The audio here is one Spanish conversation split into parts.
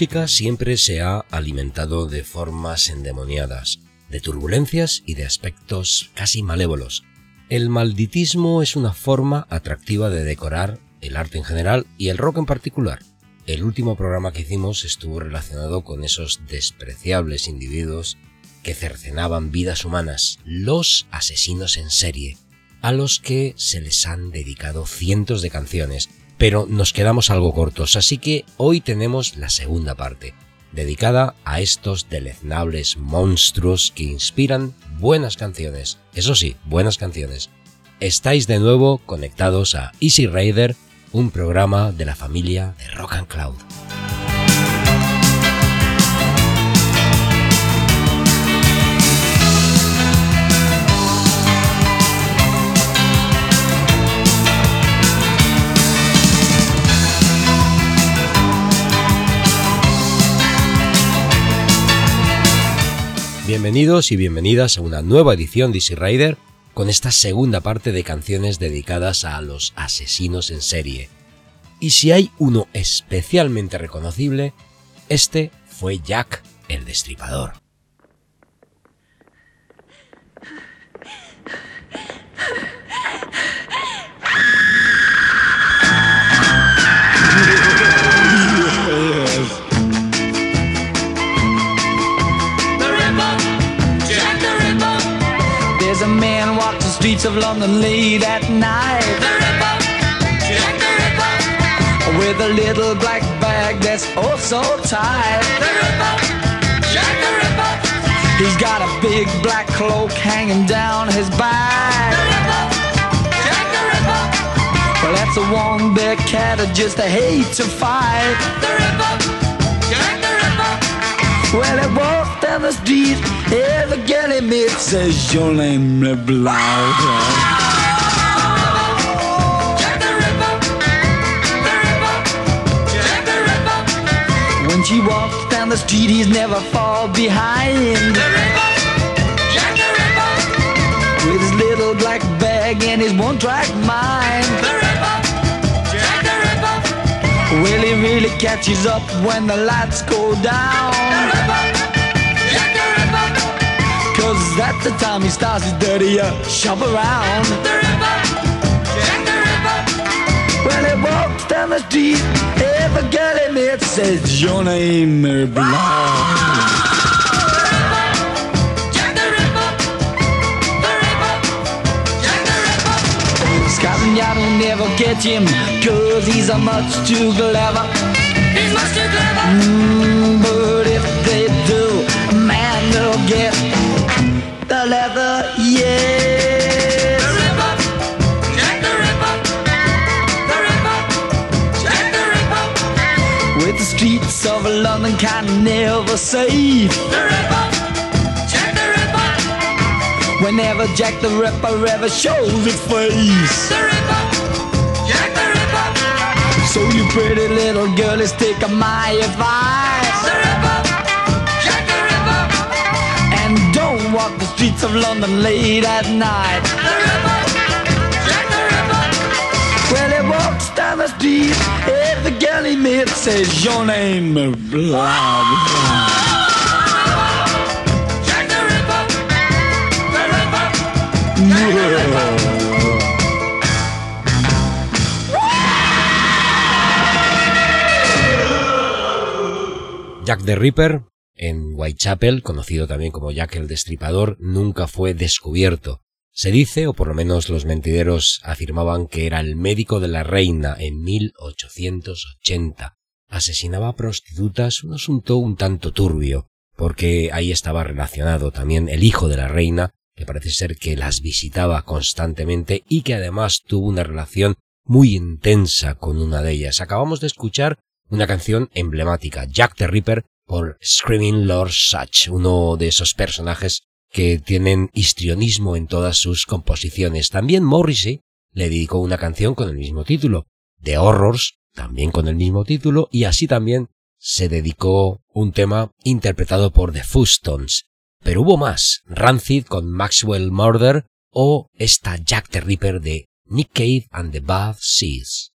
Música siempre se ha alimentado de formas endemoniadas, de turbulencias y de aspectos casi malévolos. El malditismo es una forma atractiva de decorar el arte en general y el rock en particular. El último programa que hicimos estuvo relacionado con esos despreciables individuos que cercenaban vidas humanas, los asesinos en serie, a los que se les han dedicado cientos de canciones pero nos quedamos algo cortos, así que hoy tenemos la segunda parte, dedicada a estos deleznables monstruos que inspiran buenas canciones. Eso sí, buenas canciones. Estáis de nuevo conectados a Easy Rider, un programa de la familia de Rock and Cloud. Bienvenidos y bienvenidas a una nueva edición de Easy Rider con esta segunda parte de canciones dedicadas a los asesinos en serie. Y si hay uno especialmente reconocible, este fue Jack el Destripador. streets of London late at night. The Ripper, Jack the Ripper, with a little black bag that's oh so tight. The Ripper, Jack the Ripper, he's got a big black cloak hanging down his back. The Ripper, Jack the Ripper, well that's a one big cat I just a hate to fight. The Ripper, Jack the Ripper, well it walks down the street Every girl he meets says your name, blah. When she walks down the street, he's never fall behind. The Jack the Ripper, with his little black bag and his one-track mind. The Jack the Ripper, well he really catches up when the lights go down. The Cause at the time he starts his dirty uh, shop around. The Ripper, Jack the Ripper. When he walks down the street, every girl he meets says, Your name, Mary Blanc. Yard will never catch him Cause he's a much too clever. He's much too clever. Mm, But if they do, man, they'll get the leather, yes. The Ripper, Jack the Ripper, the Ripper, Jack the Ripper. With the streets of London can never save. The Ripper, Jack the Ripper. Whenever Jack the Ripper ever shows his face. The Ripper, Jack the Ripper. So you pretty little girlies take my advice. The Walk the streets of London late at night. The the. Well, he walks down the street, every girl he meets says your name, blah blah. Jack the Ripper, the Ripper, Jack the Ripper. Jack the Ripper en Whitechapel, conocido también como Jack el Destripador, nunca fue descubierto. Se dice, o por lo menos los mentideros afirmaban que era el médico de la reina en 1880. Asesinaba prostitutas, un asunto un tanto turbio, porque ahí estaba relacionado también el hijo de la reina, que parece ser que las visitaba constantemente y que además tuvo una relación muy intensa con una de ellas. Acabamos de escuchar una canción emblemática, Jack the Ripper, por Screaming Lord Such, uno de esos personajes que tienen histrionismo en todas sus composiciones. También Morrissey le dedicó una canción con el mismo título, The Horrors, también con el mismo título, y así también se dedicó un tema interpretado por The Fustons. Pero hubo más, Rancid con Maxwell Murder o esta Jack the Ripper de Nick Cave and the Bad Seas.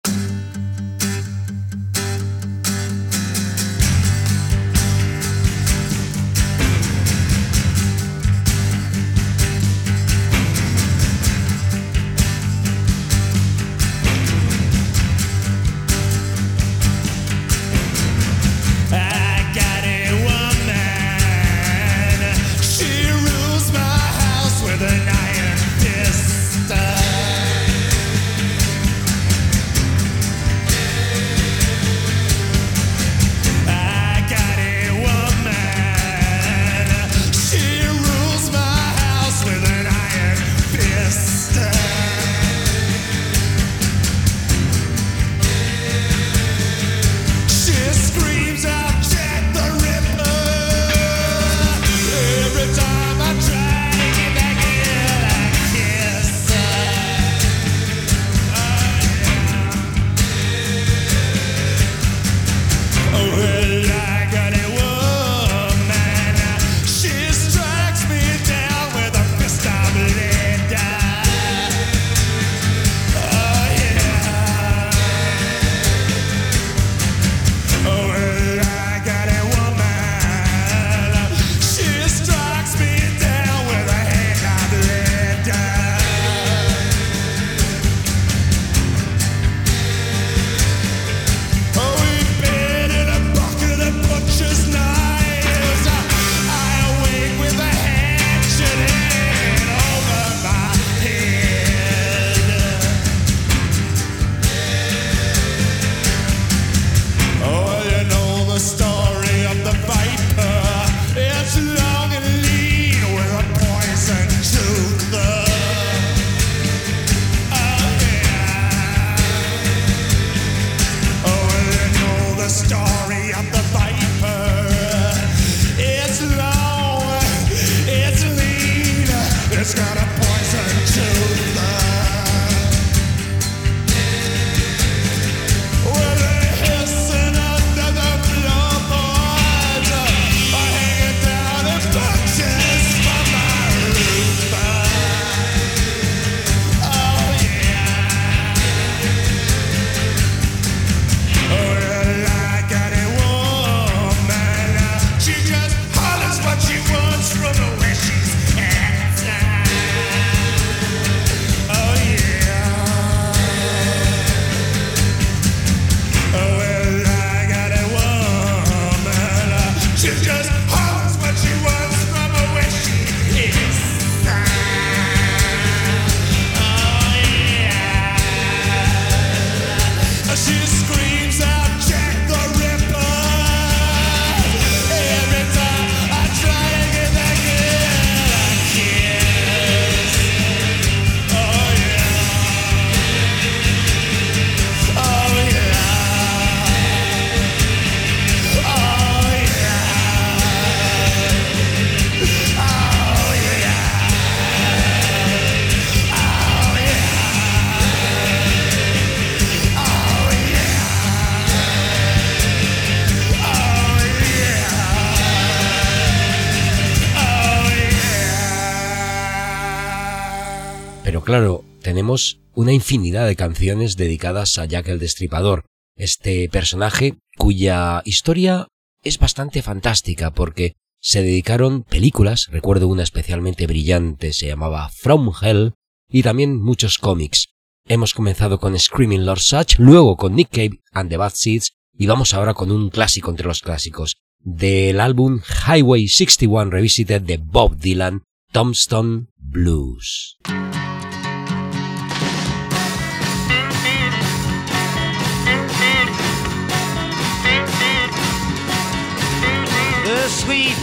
Infinidad de canciones dedicadas a Jack el Destripador, este personaje cuya historia es bastante fantástica porque se dedicaron películas, recuerdo una especialmente brillante, se llamaba From Hell, y también muchos cómics. Hemos comenzado con Screaming Lord Such, luego con Nick Cave and the Bad Seeds, y vamos ahora con un clásico entre los clásicos, del álbum Highway 61 Revisited de Bob Dylan, Tombstone Blues.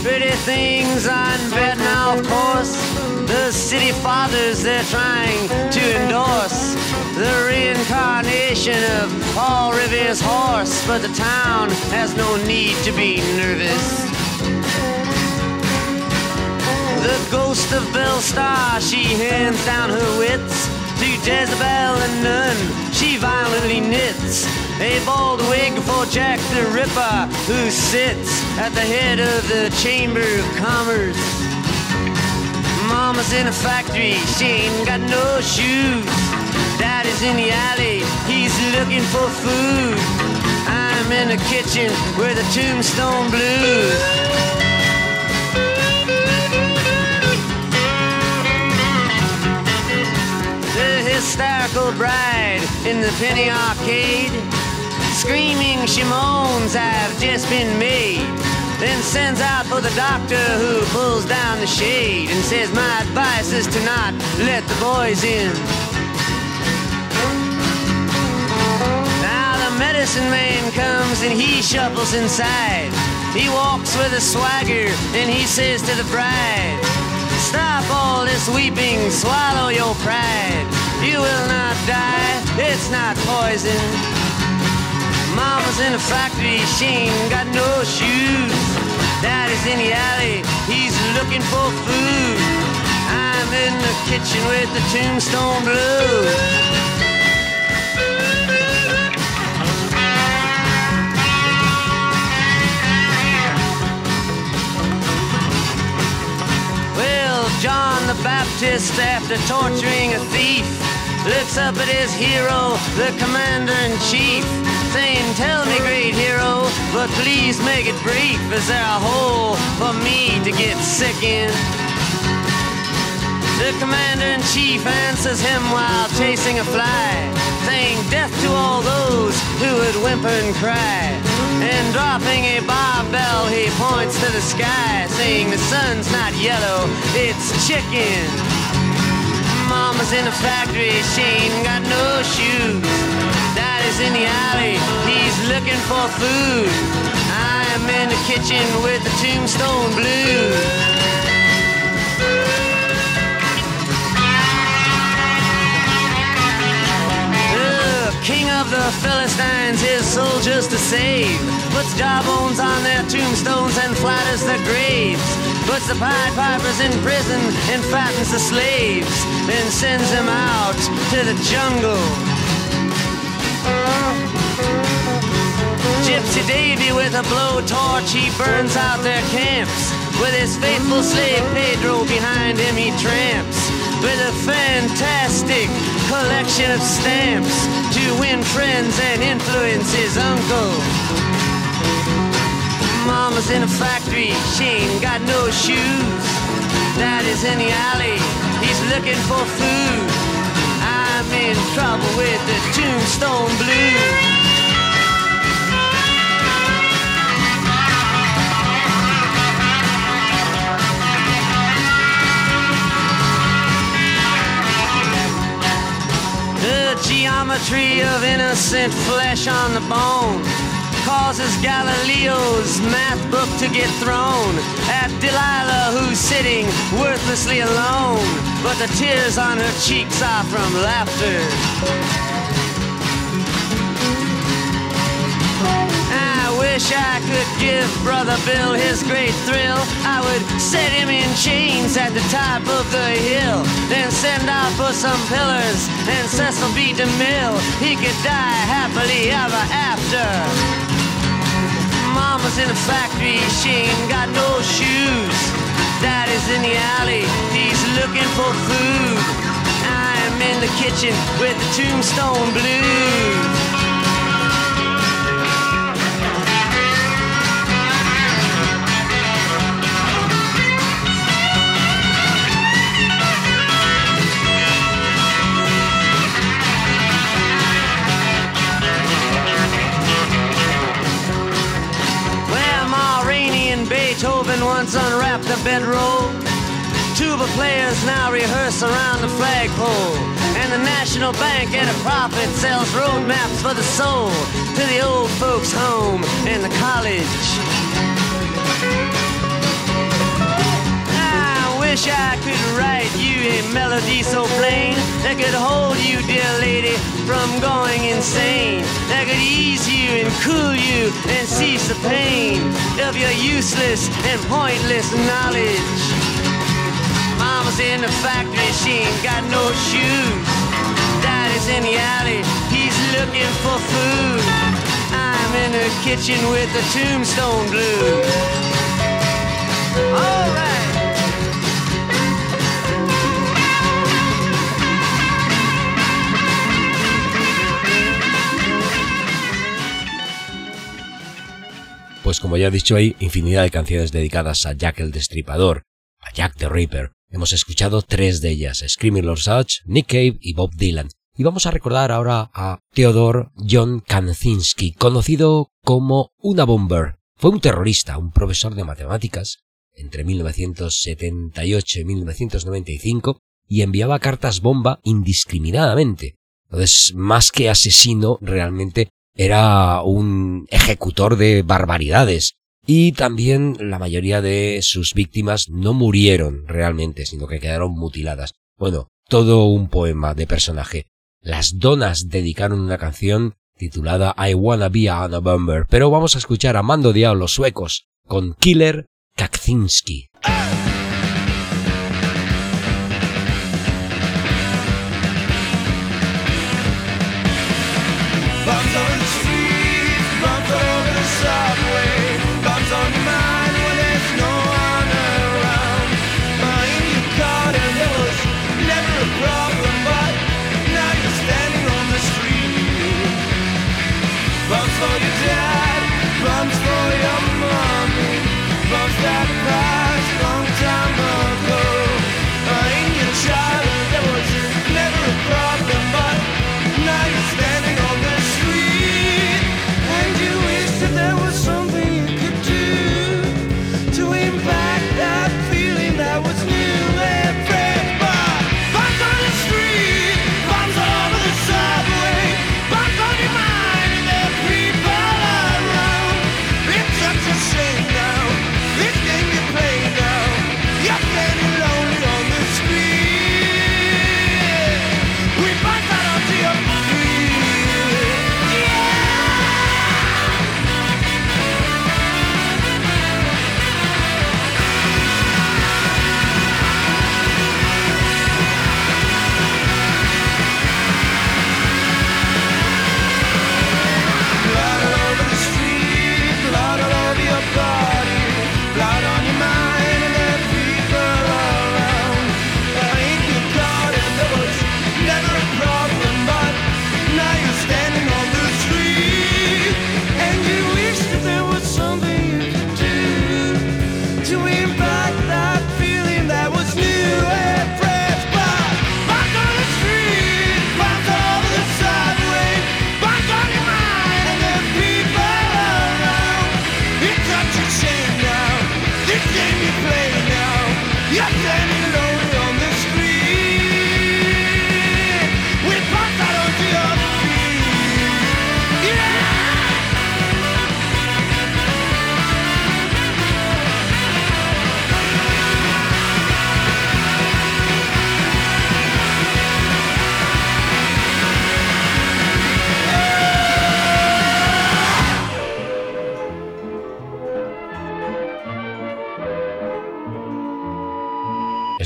Pretty things on bed now, of course. The city fathers they're trying to endorse. the reincarnation of Paul Revere's horse, but the town has no need to be nervous. The ghost of Belle Star, she hands down her wits to Jezebel and Nun. She violently knits a bald wig for Jack the Ripper, who sits at the head of the Chamber of Commerce. Mama's in a factory, she ain't got no shoes. Daddy's in the alley, he's looking for food. I'm in the kitchen where the tombstone blues. The hysterical bride in the penny arcade. Screaming she moans, I've just been made. Then sends out for the doctor who pulls down the shade and says, My advice is to not let the boys in. Now the medicine man comes and he shuffles inside. He walks with a swagger and he says to the bride, Stop all this weeping, swallow your pride. You will not die, it's not poison. Mama's in a factory, she ain't got no shoes. Daddy's in the alley, he's looking for food. I'm in the kitchen with the tombstone blues. John the Baptist, after torturing a thief, looks up at his hero, the commander in chief, saying, Tell me, great hero, but please make it brief. Is there a hole for me to get sick in? The commander in chief answers him while chasing a fly, saying, Death to all those who would whimper and cry. And dropping a barbell, he points to the sky, saying, The sun's not yellow, it's chicken. Mama's in the factory, she ain't got no shoes. In the alley, he's looking for food. I'm in the kitchen with the tombstone blues. king of the Philistines, his soldiers to save. Puts jawbones on their tombstones and flatters their graves. Puts the Pied Pipers in prison and fattens the slaves. Then sends them out to the jungle. Gypsy Davy with a blowtorch, he burns out their camps. With his faithful slave Pedro behind him, he tramps with a fantastic collection of stamps to win friends and influence his uncle. Mama's in a factory, she ain't got no shoes. Daddy's in the alley, he's looking for food. In trouble with the tombstone blues. The geometry of innocent flesh on the bone causes Galileo's math book to get thrown at Delilah, who's sitting worthlessly alone. But the tears on her cheeks are from laughter. I wish I could give Brother Bill his great thrill. I would set him in chains at the top of the hill, then send out for some pillars and Cecil B. DeMille. He could die happily ever after. In the factory, she ain't got no shoes. Daddy's in the alley, he's looking for food. I'm in the kitchen with the tombstone blues. Bedroll. Tuba players now rehearse around the flagpole. And the National Bank at a profit sells roadmaps for the soul to the old folks' home and the college wish I could write you a melody so plain that could hold you, dear lady, from going insane. That could ease you and cool you and cease the pain of your useless and pointless knowledge. Mama's in the factory, she ain't got no shoes. Daddy's in the alley, he's looking for food. I'm in the kitchen with the tombstone blues. All right. Pues como ya he dicho, hay infinidad de canciones dedicadas a Jack el Destripador, a Jack the Ripper. Hemos escuchado tres de ellas, Screaming Lord Such, Nick Cave y Bob Dylan. Y vamos a recordar ahora a Theodore John Kaczynski, conocido como Una Bomber. Fue un terrorista, un profesor de matemáticas entre 1978 y 1995 y enviaba cartas bomba indiscriminadamente. Entonces, más que asesino, realmente era un ejecutor de barbaridades. Y también la mayoría de sus víctimas no murieron realmente, sino que quedaron mutiladas. Bueno, todo un poema de personaje. Las donas dedicaron una canción titulada I Wanna Be a Bomber, pero vamos a escuchar a Mando Diablo suecos con Killer Kaczynski.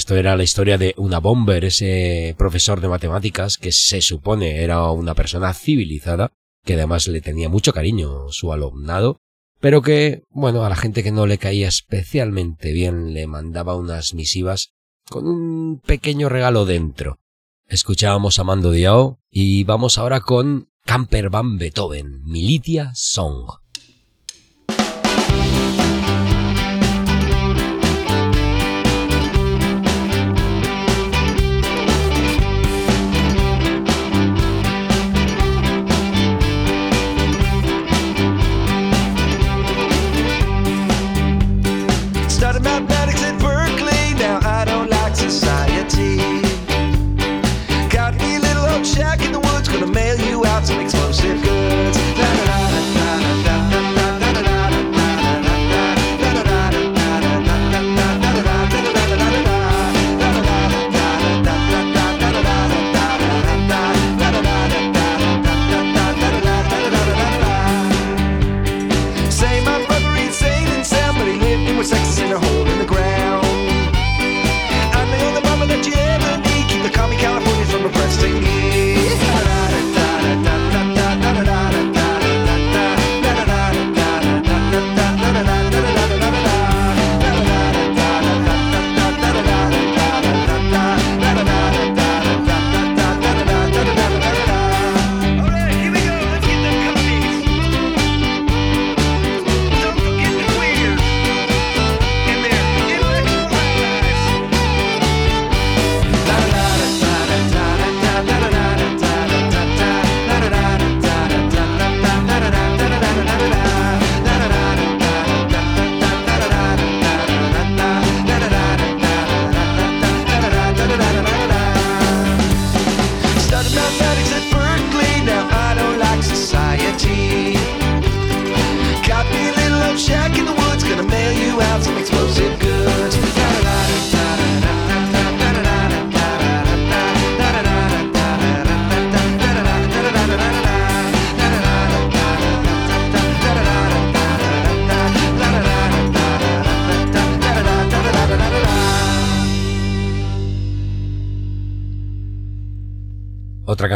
Esto era la historia de una bomber, ese profesor de matemáticas que se supone era una persona civilizada, que además le tenía mucho cariño su alumnado, pero que, bueno, a la gente que no le caía especialmente bien le mandaba unas misivas con un pequeño regalo dentro. Escuchábamos a Mando Diao y vamos ahora con Camper Van Beethoven, Militia Song.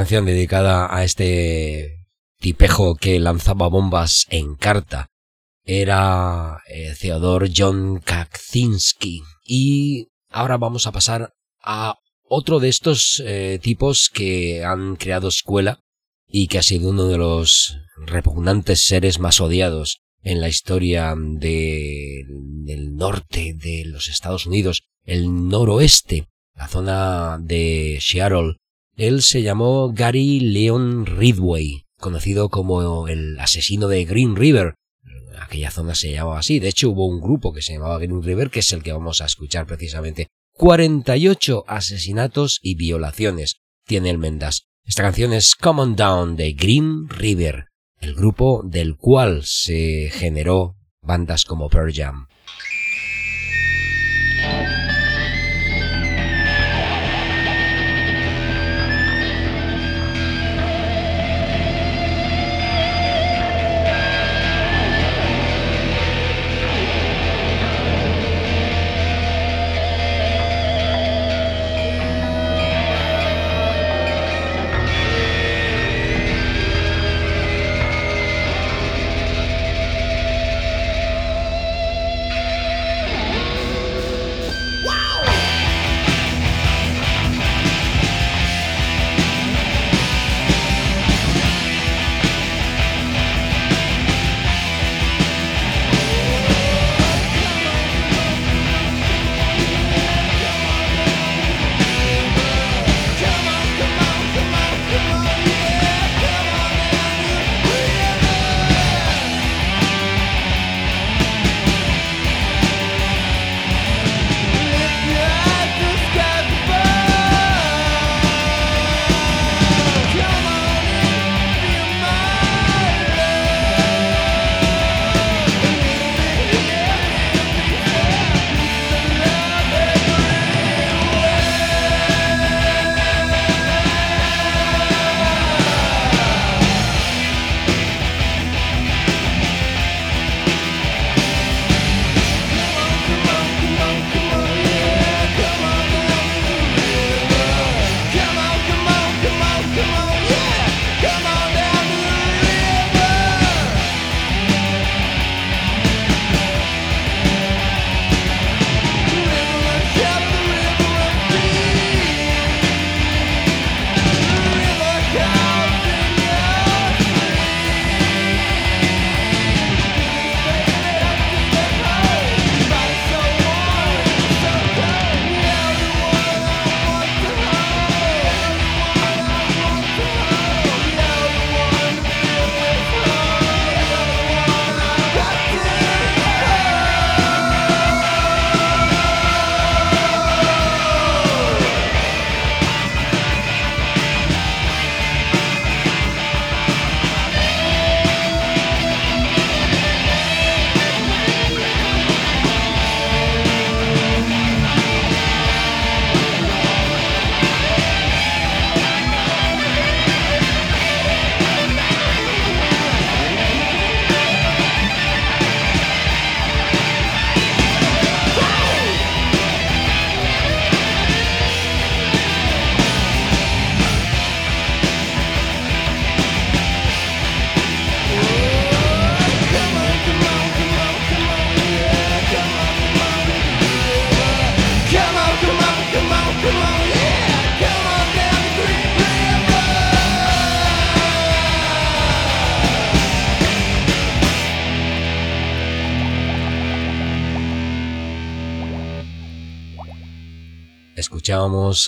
Dedicada a este tipejo que lanzaba bombas en carta era eh, Theodore John Kaczynski. Y ahora vamos a pasar a otro de estos eh, tipos que han creado escuela y que ha sido uno de los repugnantes seres más odiados en la historia de, del norte de los Estados Unidos, el noroeste, la zona de Seattle. Él se llamó Gary Leon Ridway, conocido como el asesino de Green River. Aquella zona se llamaba así. De hecho, hubo un grupo que se llamaba Green River, que es el que vamos a escuchar precisamente. 48 asesinatos y violaciones tiene el Mendas. Esta canción es Come On Down de Green River el grupo del cual se generó bandas como Pearl Jam.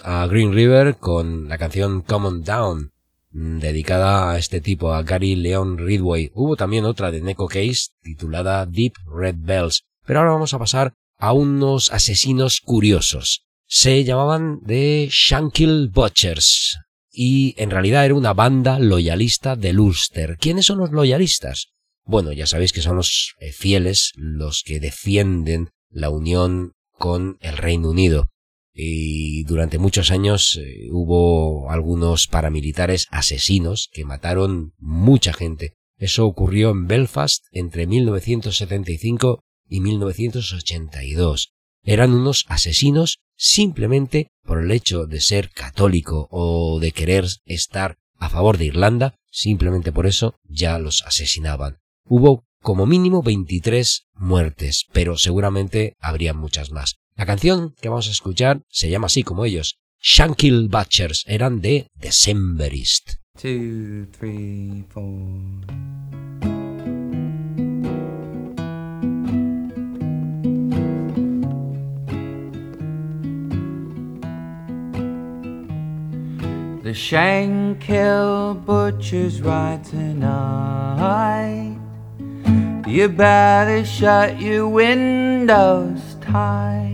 A Green River con la canción Common Down, mm, dedicada a este tipo, a Gary Leon Ridway. Hubo también otra de Neko Case titulada Deep Red Bells. Pero ahora vamos a pasar a unos asesinos curiosos. Se llamaban The Shankill Butchers y en realidad era una banda loyalista del Ulster. ¿Quiénes son los loyalistas? Bueno, ya sabéis que son los eh, fieles, los que defienden la unión con el Reino Unido y durante muchos años eh, hubo algunos paramilitares asesinos que mataron mucha gente. Eso ocurrió en Belfast entre 1975 y 1982. Eran unos asesinos simplemente por el hecho de ser católico o de querer estar a favor de Irlanda, simplemente por eso ya los asesinaban. Hubo como mínimo 23 muertes, pero seguramente habría muchas más. La canción que vamos a escuchar se llama así como ellos, Shankill Butchers, eran de Decemberist. Two, three, four. The Shankill Butcher's ride tonight. You better shut your windows tight.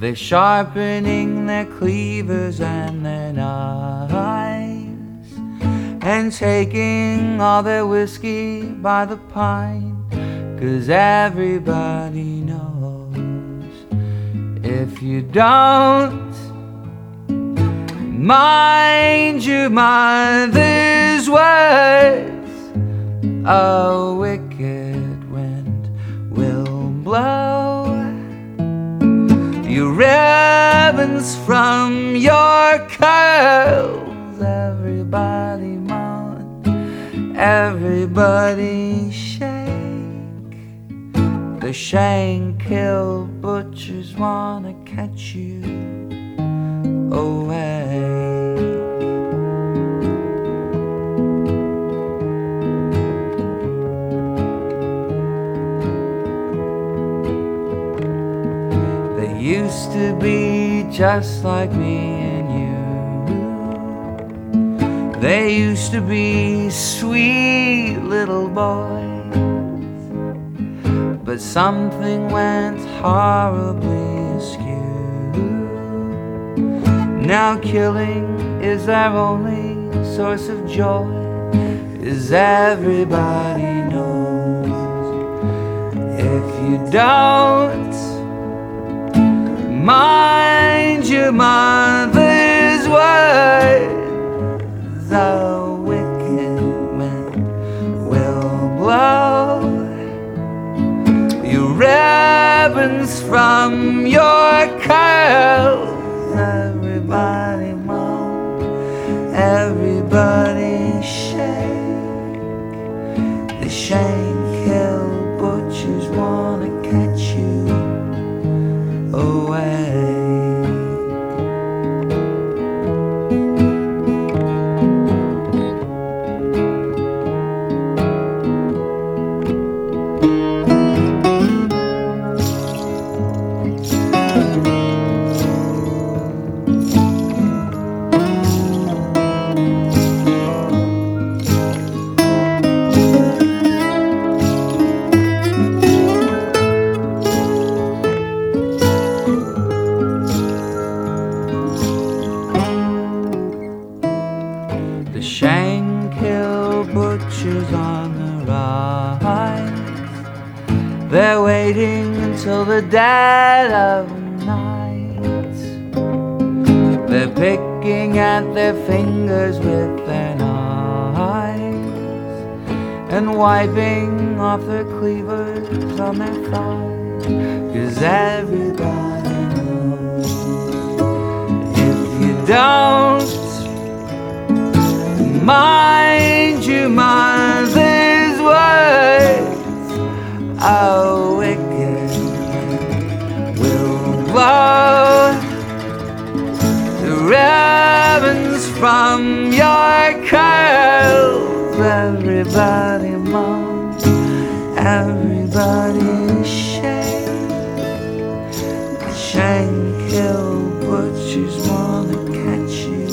They're sharpening their cleavers and their knives and taking all their whiskey by the pint. Cause everybody knows if you don't mind your mother's words a wicked wind will blow ribbons from your curls. Everybody moan, everybody shake. The Shankill butchers wanna catch you away. Used to be just like me and you. They used to be sweet little boys, but something went horribly askew. Now killing is our only source of joy, as everybody knows. If you don't Mind your mother's words, a wicked wind will blow your ribbons from your curls. Everybody moan, everybody shake. The Shankill the dead of night. They're picking at their fingers with their knives and wiping off their cleavers on their thighs. Cause everybody knows if you don't mind your mother's words. Oh, Wicked wind blow the ribbons from your curls. Everybody moan, everybody shake. The Shankill butchers wanna catch you.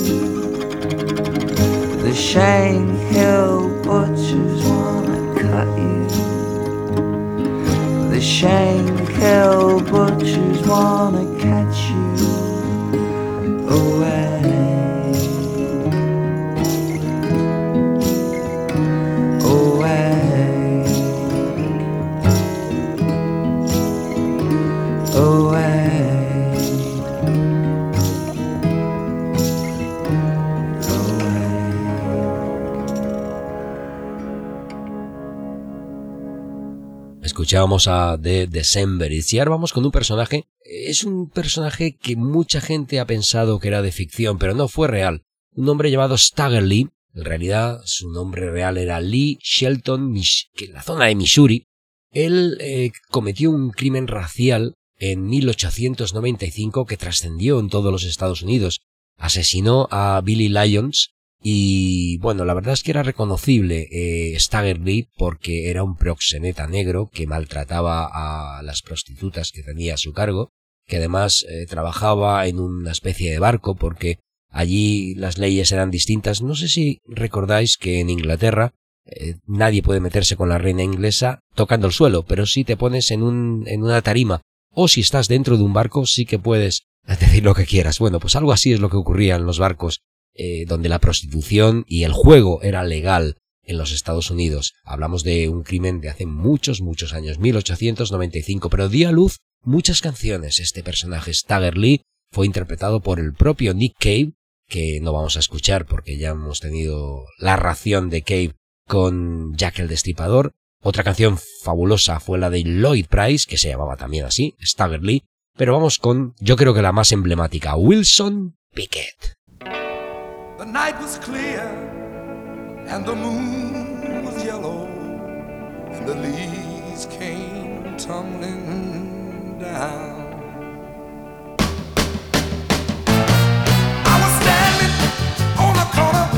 The Shankill butchers wanna cut you. The Shankill butchers wanna catch Escuchábamos a The Decemberists y ahora vamos con un personaje es un personaje que mucha gente ha pensado que era de ficción, pero no fue real. Un hombre llamado Stagger Lee, en realidad su nombre real era Lee Shelton, que en la zona de Missouri, él eh, cometió un crimen racial en 1895 que trascendió en todos los Estados Unidos. Asesinó a Billy Lyons y bueno, la verdad es que era reconocible eh, Stagger Lee porque era un proxeneta negro que maltrataba a las prostitutas que tenía a su cargo, que además eh, trabajaba en una especie de barco porque allí las leyes eran distintas. No sé si recordáis que en Inglaterra eh, nadie puede meterse con la reina inglesa tocando el suelo, pero si te pones en, un, en una tarima o si estás dentro de un barco sí que puedes decir lo que quieras. Bueno, pues algo así es lo que ocurría en los barcos, eh, donde la prostitución y el juego era legal en los Estados Unidos. Hablamos de un crimen de hace muchos, muchos años, 1895, pero dio a luz muchas canciones. Este personaje, Stagger Lee, fue interpretado por el propio Nick Cave, que no vamos a escuchar porque ya hemos tenido la ración de Cave con Jack el Destripador. Otra canción fabulosa fue la de Lloyd Price, que se llamaba también así, Stagger Lee. Pero vamos con, yo creo que la más emblemática, Wilson Pickett. The night was clear and the moon was yellow and the leaves came tumbling down. bright by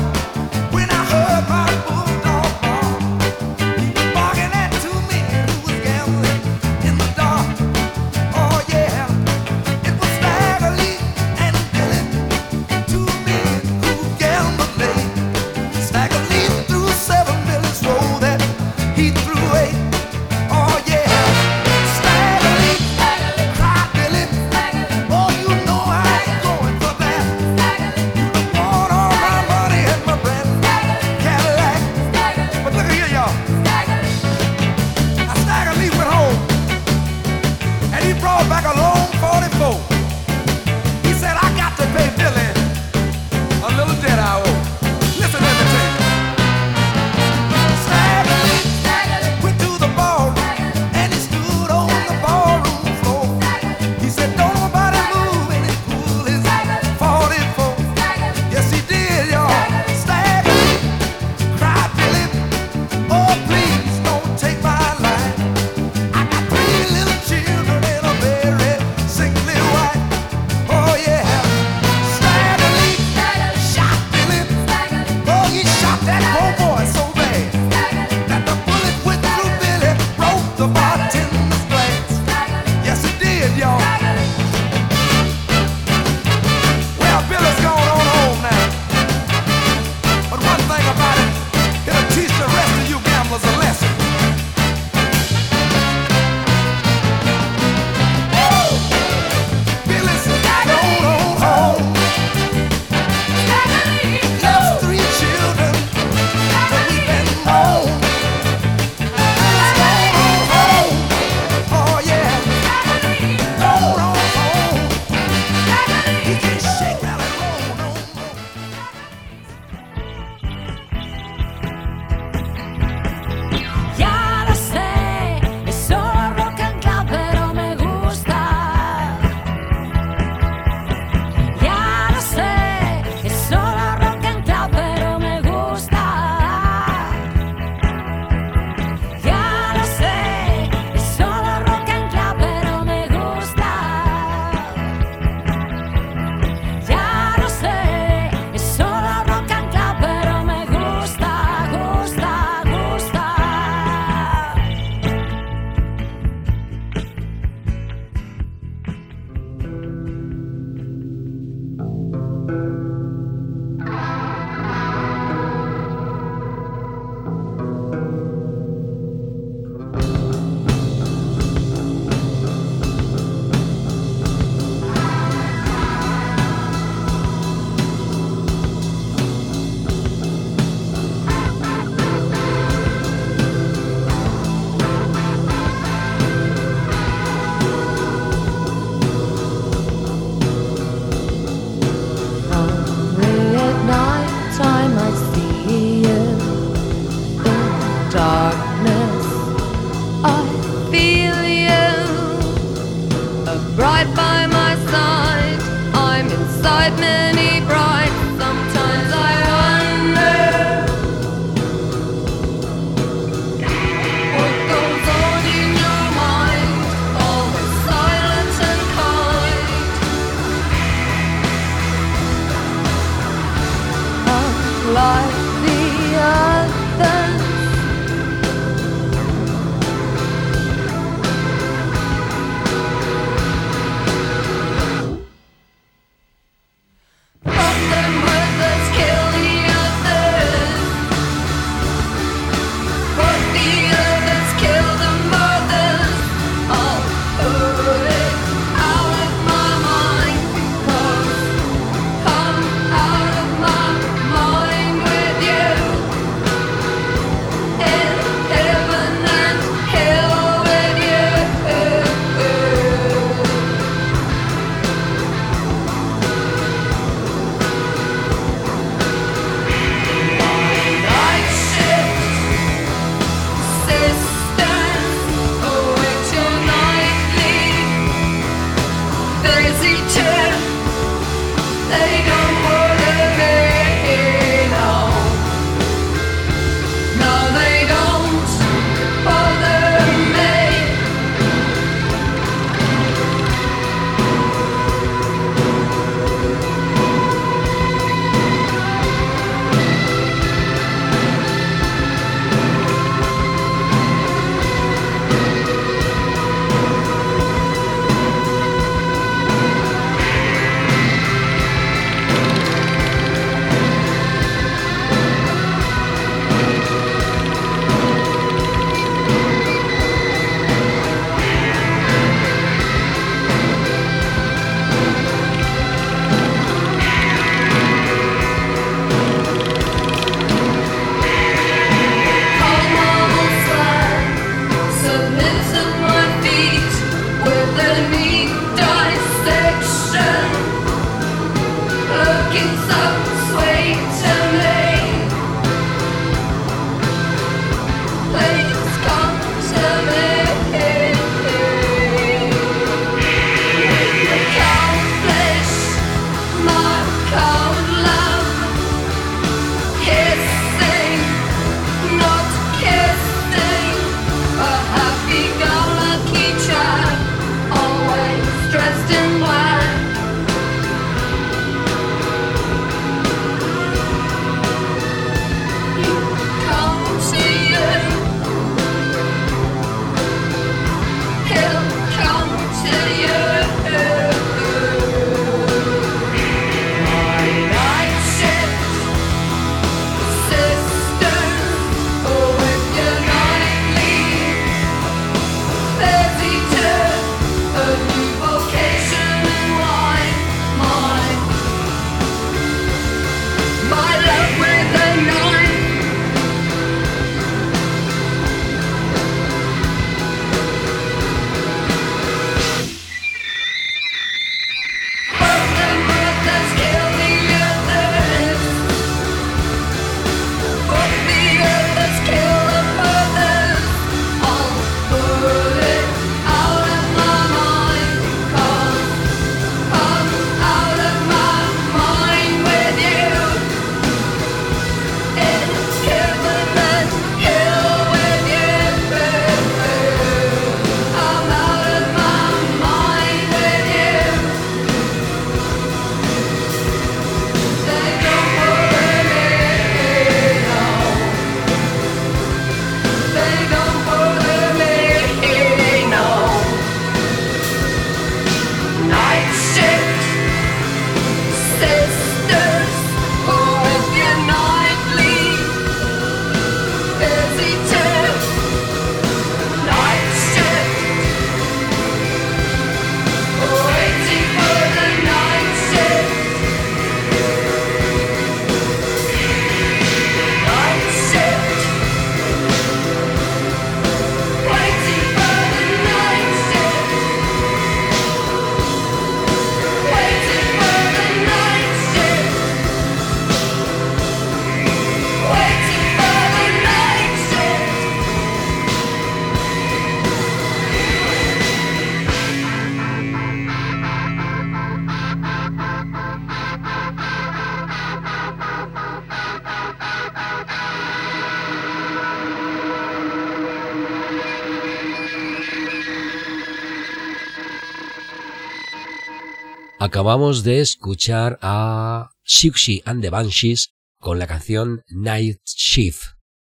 Acabamos de escuchar a Siouxsie and the Banshees con la canción Night Shift.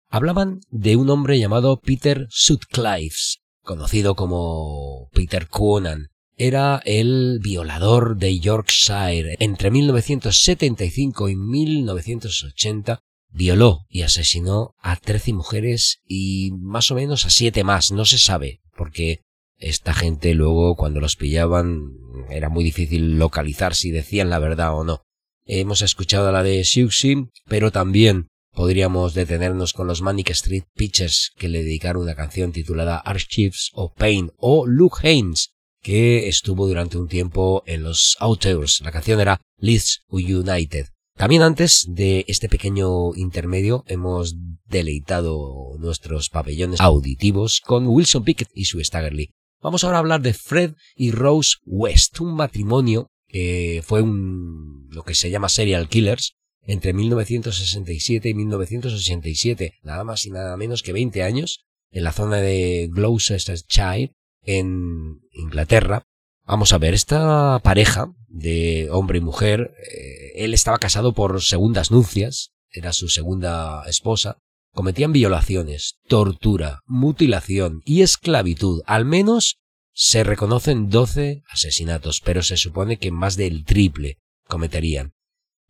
Hablaban de un hombre llamado Peter Sutcliffe, conocido como Peter Conan. Era el violador de Yorkshire. Entre 1975 y 1980 violó y asesinó a 13 mujeres y más o menos a 7 más. No se sabe, porque esta gente luego cuando los pillaban era muy difícil localizar si decían la verdad o no. Hemos escuchado la de Siouxsie, pero también podríamos detenernos con los Manic Street Pitchers que le dedicaron una canción titulada Archives of Pain o Luke Haynes, que estuvo durante un tiempo en los Outdoors. La canción era Leeds United. También antes de este pequeño intermedio hemos deleitado nuestros pabellones auditivos con Wilson Pickett y su Staggerly. Vamos ahora a hablar de Fred y Rose West, un matrimonio que fue un, lo que se llama serial killers entre 1967 y 1987, nada más y nada menos que 20 años, en la zona de Gloucestershire, en Inglaterra. Vamos a ver, esta pareja de hombre y mujer, eh, él estaba casado por segundas nupcias, era su segunda esposa, cometían violaciones, tortura, mutilación y esclavitud. Al menos se reconocen 12 asesinatos, pero se supone que más del triple cometerían.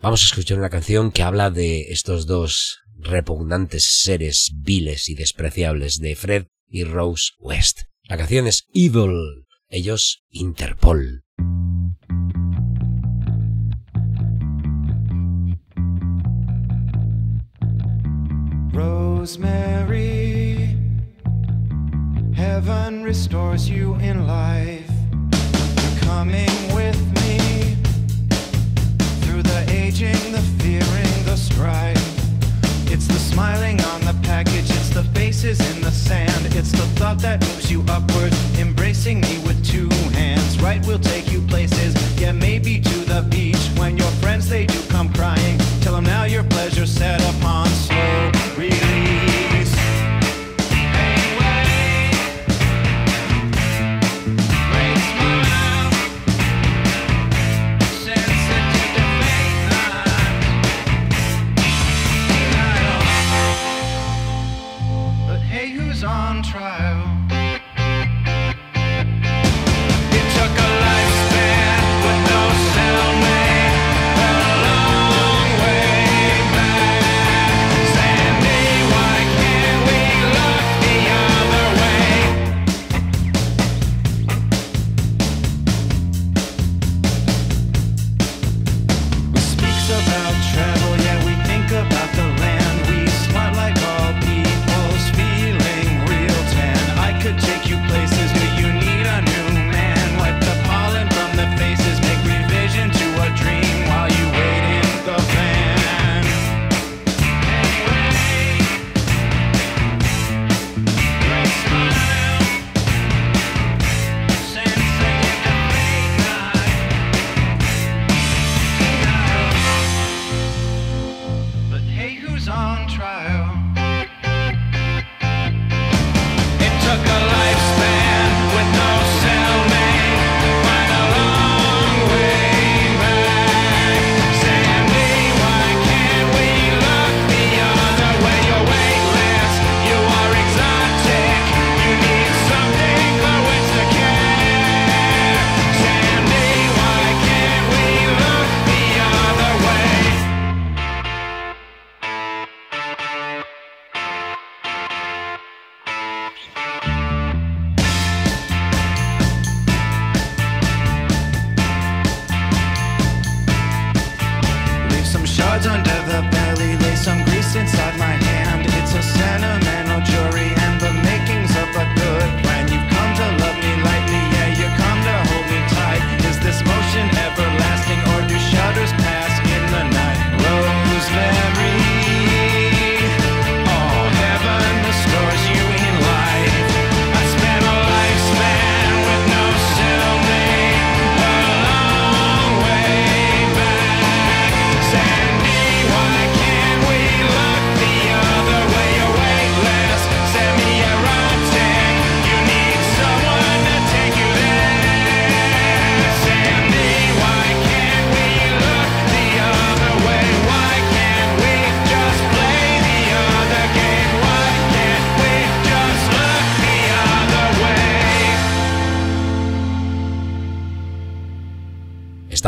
Vamos a escuchar una canción que habla de estos dos repugnantes seres viles y despreciables de Fred y Rose West. La canción es Evil, ellos Interpol. Rosemary, heaven restores you in life. You're coming with me through the aging, the fearing, the strife. It's the smiling on the package, it's the faces in the sand, it's the thought that moves you upward, embracing me with two hands. Right, we'll take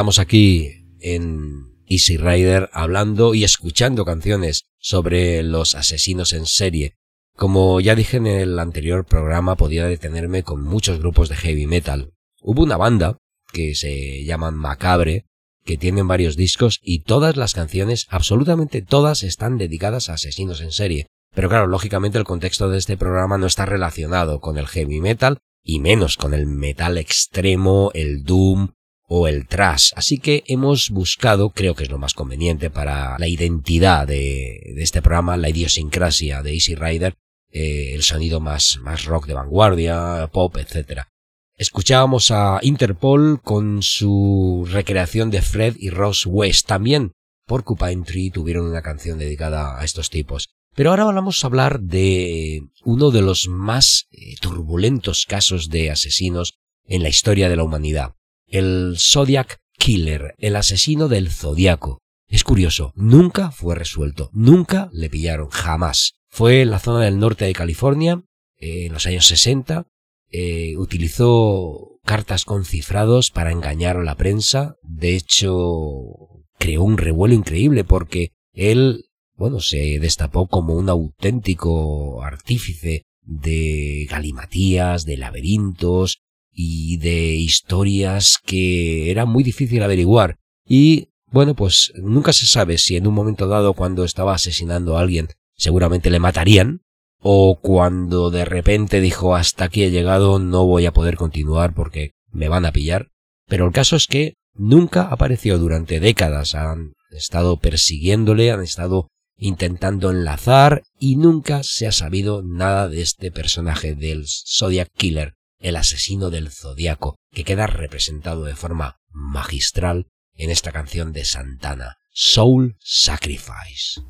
estamos aquí en Easy Rider hablando y escuchando canciones sobre los asesinos en serie. Como ya dije en el anterior programa, podía detenerme con muchos grupos de heavy metal. Hubo una banda que se llaman Macabre, que tienen varios discos y todas las canciones, absolutamente todas, están dedicadas a asesinos en serie. Pero claro, lógicamente el contexto de este programa no está relacionado con el heavy metal y menos con el metal extremo, el doom o el trash. Así que hemos buscado, creo que es lo más conveniente para la identidad de, este programa, la idiosincrasia de Easy Rider, eh, el sonido más, más rock de vanguardia, pop, etc. Escuchábamos a Interpol con su recreación de Fred y Ross West. También Porcupine Tree tuvieron una canción dedicada a estos tipos. Pero ahora vamos a hablar de uno de los más eh, turbulentos casos de asesinos en la historia de la humanidad. El Zodiac Killer, el asesino del zodiaco. Es curioso, nunca fue resuelto, nunca le pillaron, jamás. Fue en la zona del norte de California, en los años 60, eh, utilizó cartas con cifrados para engañar a la prensa. De hecho, creó un revuelo increíble porque él bueno, se destapó como un auténtico artífice de galimatías, de laberintos y de historias que era muy difícil averiguar. Y, bueno, pues nunca se sabe si en un momento dado cuando estaba asesinando a alguien seguramente le matarían, o cuando de repente dijo hasta aquí he llegado no voy a poder continuar porque me van a pillar. Pero el caso es que nunca apareció durante décadas. Han estado persiguiéndole, han estado intentando enlazar y nunca se ha sabido nada de este personaje del Zodiac Killer, el asesino del zodiaco, que queda representado de forma magistral en esta canción de Santana, Soul Sacrifice.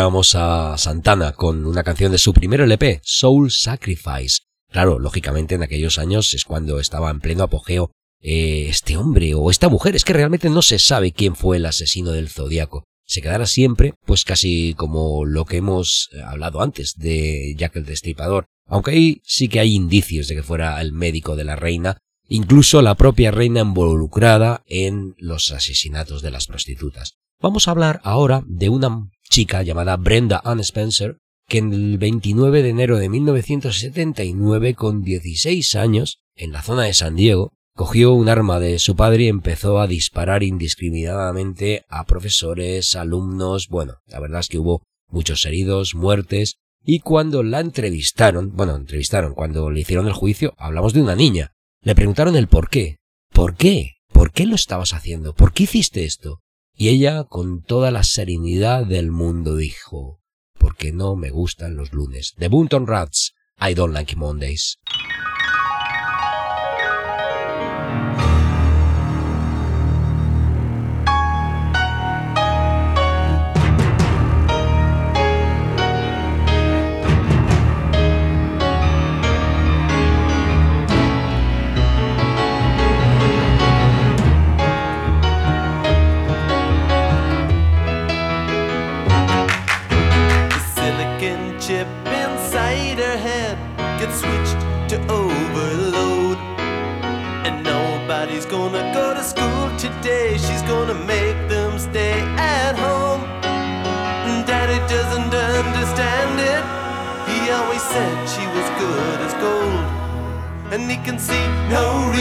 Escuchábamos a Santana con una canción de su primer LP, Soul Sacrifice. Claro, lógicamente en aquellos años es cuando estaba en pleno apogeo eh, este hombre o esta mujer. Es que realmente no se sabe quién fue el asesino del zodiaco. Se quedará siempre, pues casi como lo que hemos eh, hablado antes de Jack el Destripador. Aunque ahí sí que hay indicios de que fuera el médico de la reina, incluso la propia reina involucrada en los asesinatos de las prostitutas. Vamos a hablar ahora de una chica llamada Brenda Ann Spencer, que en el 29 de enero de 1979, con 16 años, en la zona de San Diego, cogió un arma de su padre y empezó a disparar indiscriminadamente a profesores, alumnos, bueno, la verdad es que hubo muchos heridos, muertes, y cuando la entrevistaron, bueno, entrevistaron, cuando le hicieron el juicio, hablamos de una niña, le preguntaron el por qué. ¿Por qué? ¿Por qué lo estabas haciendo? ¿Por qué hiciste esto? Y ella, con toda la serenidad del mundo, dijo, porque no me gustan los lunes. The Bunton Rats, I don't like Mondays.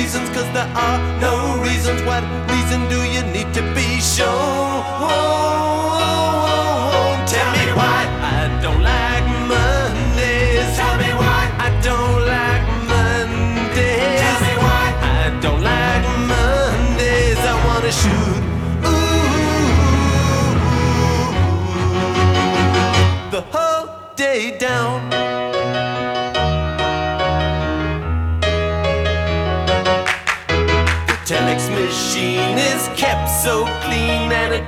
Reasons, cause there are no reasons. What reason do you need to be shown?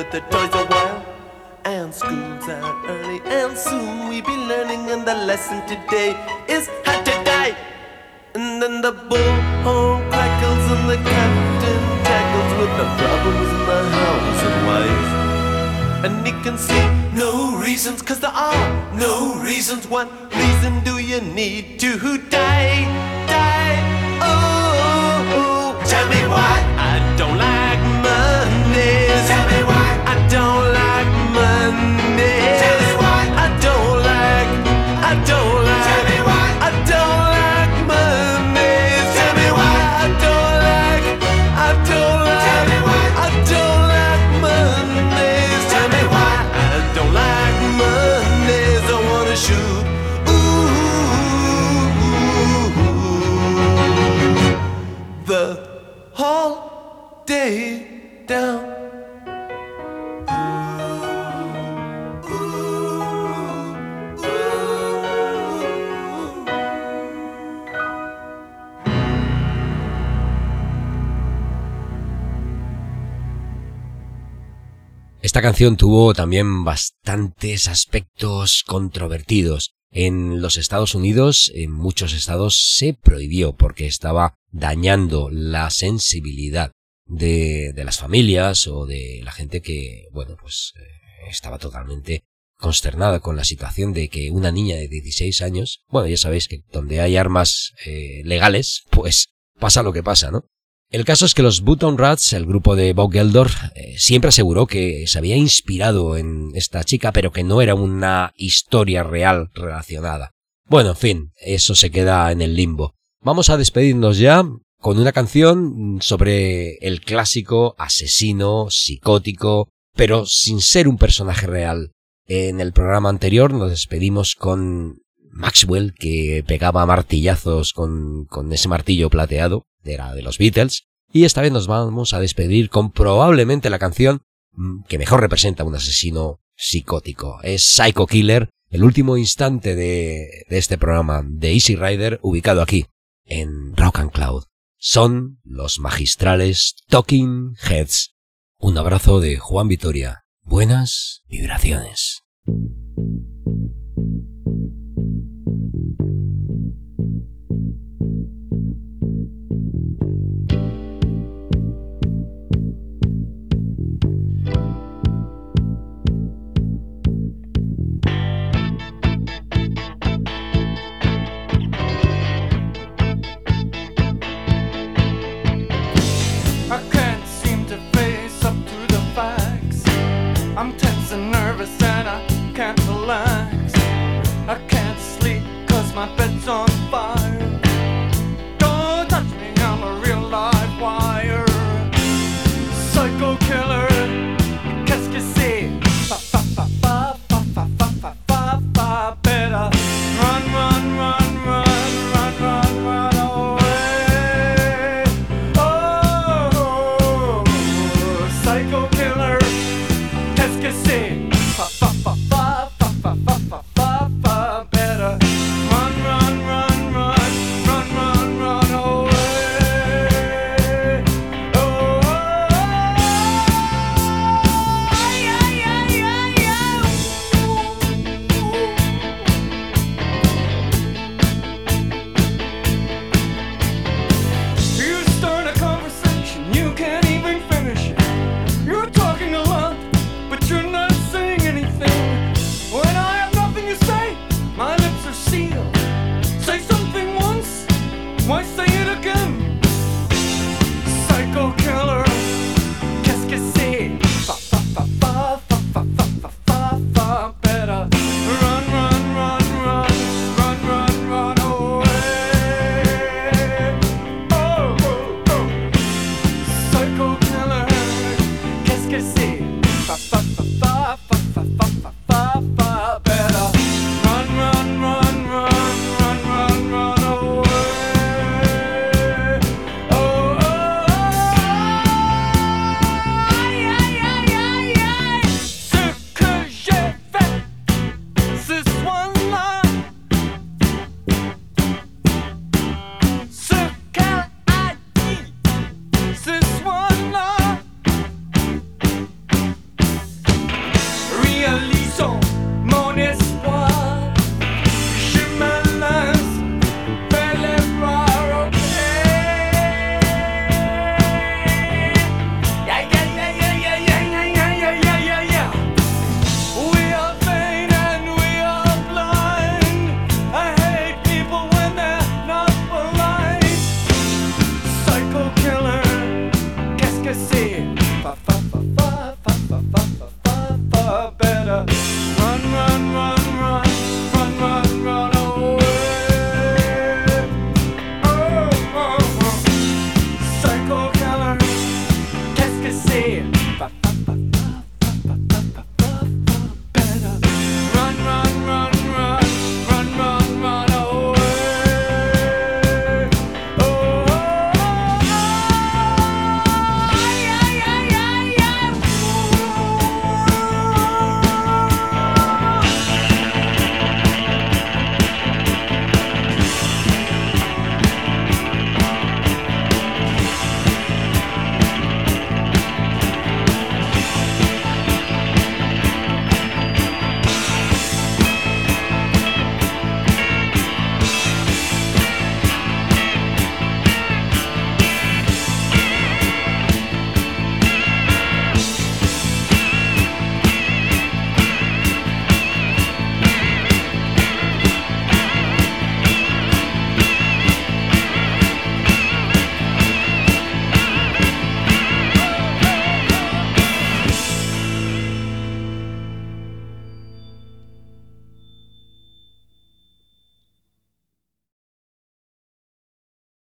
with the toys a while. And school's out early, and soon we be learning. And the lesson today is how to die. And then the bullhorn crackles, and the captain tackles with the problems in the house and wife. And he can see no reasons, cause there are no reasons. What reason do you need to die? Die, oh, oh, oh. tell me why. all don't like Monday. I don't like, I don't. Canción tuvo también bastantes aspectos controvertidos. En los Estados Unidos, en muchos estados, se prohibió porque estaba dañando la sensibilidad de, las familias o de la gente que, bueno, pues eh, estaba totalmente consternada con la situación de que una niña de 16 años, bueno, ya sabéis que donde hay armas eh, legales, pues pasa lo que pasa, ¿no? El caso es que los Button Rats, el grupo de Bob Geldof, eh, siempre aseguró que se había inspirado en esta chica, pero que no era una historia real relacionada. Bueno, en fin, eso se queda en el limbo. Vamos a despedirnos ya con una canción sobre el clásico asesino psicótico, pero sin ser un personaje real. En el programa anterior nos despedimos con Maxwell, que pegaba martillazos con, con ese martillo plateado, era de los Beatles, y esta vez nos vamos a despedir con probablemente la canción mm, que mejor representa a un asesino psicótico. Es Psycho Killer, el último instante de, de este programa de Easy Rider, ubicado aquí, en Rock and Cloud. Son los magistrales Talking Heads. Un abrazo de Juan Vitoria. Buenas vibraciones.